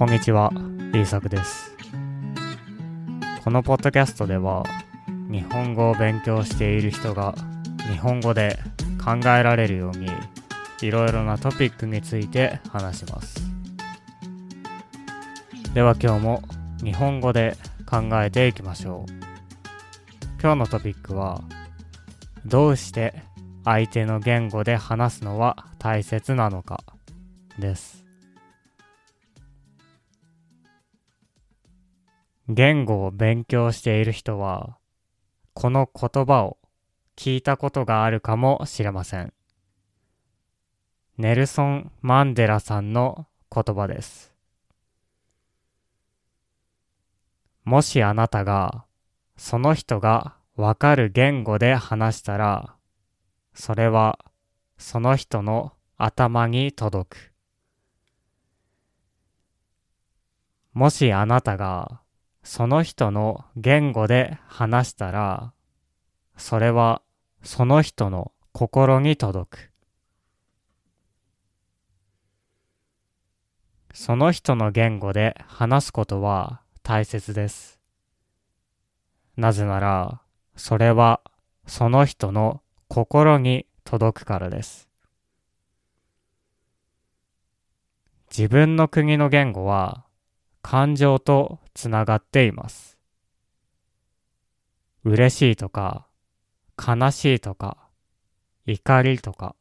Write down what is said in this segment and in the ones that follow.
こんにちは、イーサクです。このポッドキャストでは、日本語を勉強している人が日本語で考えられるように、いろいろなトピックについて話します。では今日も日本語で考えていきましょう。今日のトピックは、どうして相手の言語で話すのは大切なのかです。言語を勉強している人は、この言葉を聞いたことがあるかもしれません。ネルソン・マンデラさんの言葉です。もしあなたが、その人がわかる言語で話したら、それはその人の頭に届く。もしあなたがその人の言語で話したら、それはその人の心に届く。その人の言語で話すことは大切です。なぜなら、それはその人の心に届くからです。自分の国の言語は感情とつながっています。嬉しいとか、悲しいとか、怒りとか、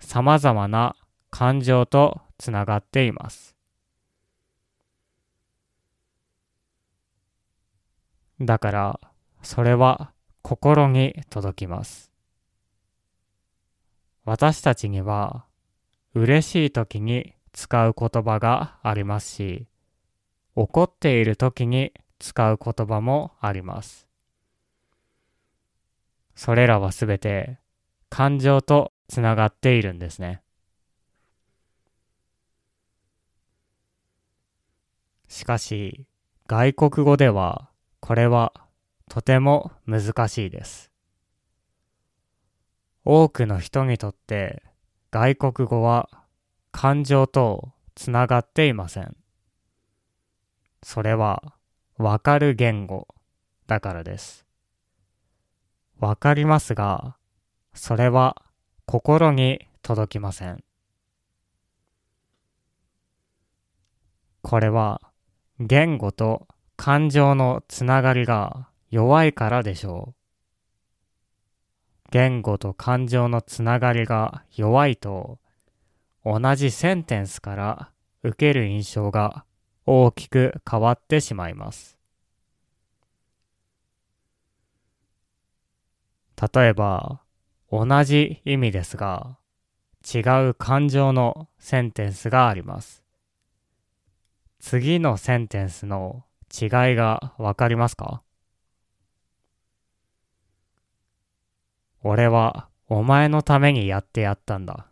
様々な感情とつながっています。だから、それは心に届きます。私たちには、嬉しい時に使う言葉がありますし、怒っている時に使う言葉もあります。それらはすべて感情とつながっているんですね。しかし、外国語ではこれはとても難しいです。多くの人にとって外国語は感情とつながっていません。それはわかる言語だからです。わかりますが、それは心に届きません。これは言語と感情のつながりが弱いからでしょう。言語と感情のつながりが弱いと、同じセンテンスから受ける印象が大きく変わってしまいます。例えば、同じ意味ですが、違う感情のセンテンスがあります。次のセンテンスの違いがわかりますか？俺はお前のためにやってやったんだ。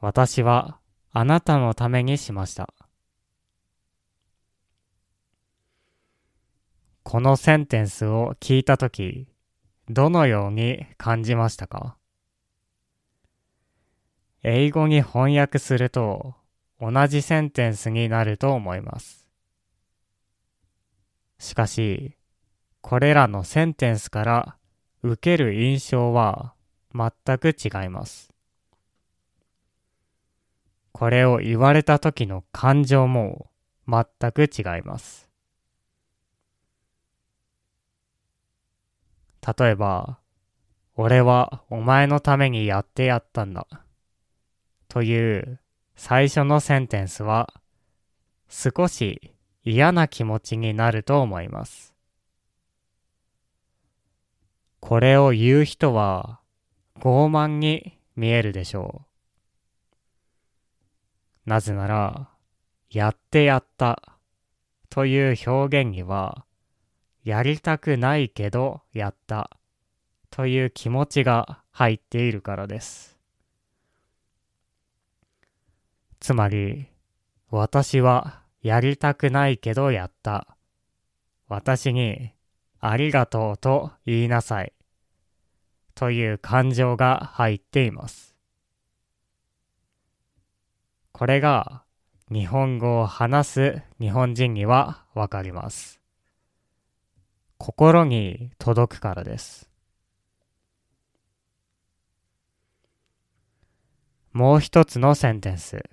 私はあなたのためにしました。このセンテンスを聞いたとき、どのように感じましたか？英語に翻訳すると同じセンテンスになると思います。しかし、これらのセンテンスから受ける印象は全く違います。これを言われた時の感情も全く違います。例えば、俺はお前のためにやってやったんだ。という最初のセンテンスは少し嫌な気持ちになると思います。これを言う人は傲慢に見えるでしょう。なぜなら、やってやったという表現には、やりたくないけどやったという気持ちが入っているからです。つまり、私はやりたくないけどやった。私にありがとうと言いなさい。という感情が入っています。これが日本語を話す日本人にはわかります。心に届くからです。もう一つのセンテンス。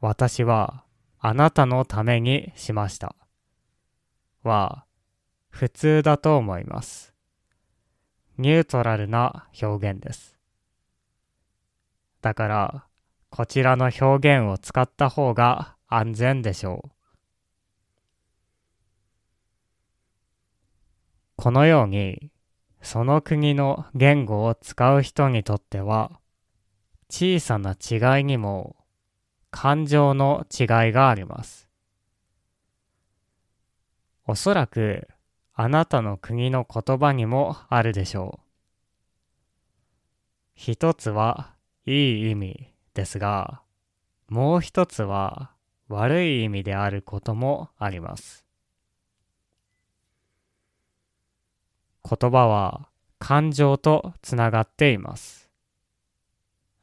私はあなたのためにしました。は普通だと思います。ニュートラルな表現です。だからこちらの表現を使った方が安全でしょう。このようにその国の言語を使う人にとっては小さな違いにも感情の違いがあります。おそらくあなたの国の言葉にもあるでしょう。一つはいい意味ですが、もう一つは悪い意味であることもあります。言葉は感情とつながっています。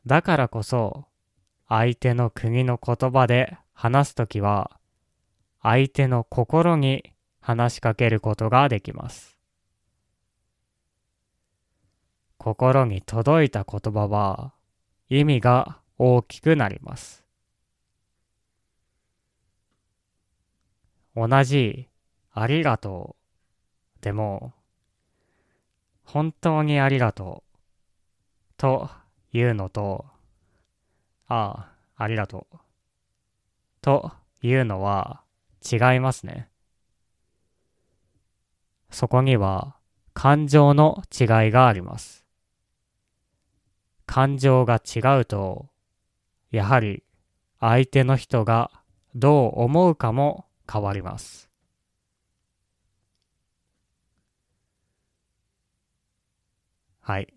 だからこそ、相手の国の言葉で話すときは、相手の心に話しかけることができます。心に届いた言葉は意味が大きくなります。同じありがとうでも本当にありがとうというのと、ああ、ありがとう。というのは違いますね。そこには感情の違いがあります。感情が違うと、やはり相手の人がどう思うかも変わります。はい。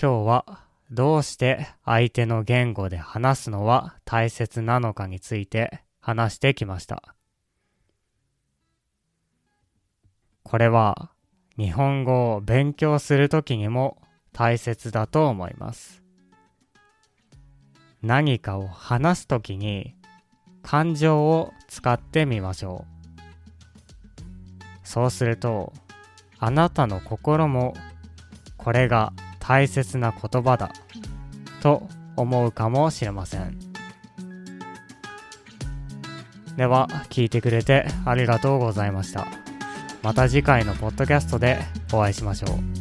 今日はどうして相手の言語で話すのは大切なのかについて話してきました。これは日本語を勉強するときにも大切だと思います。何かを話すときに感情を使ってみましょう。そうするとあなたの心もこれが大切な言葉だと思うかもしれません。では聞いてくれてありがとうございました。また次回のポッドキャストでお会いしましょう。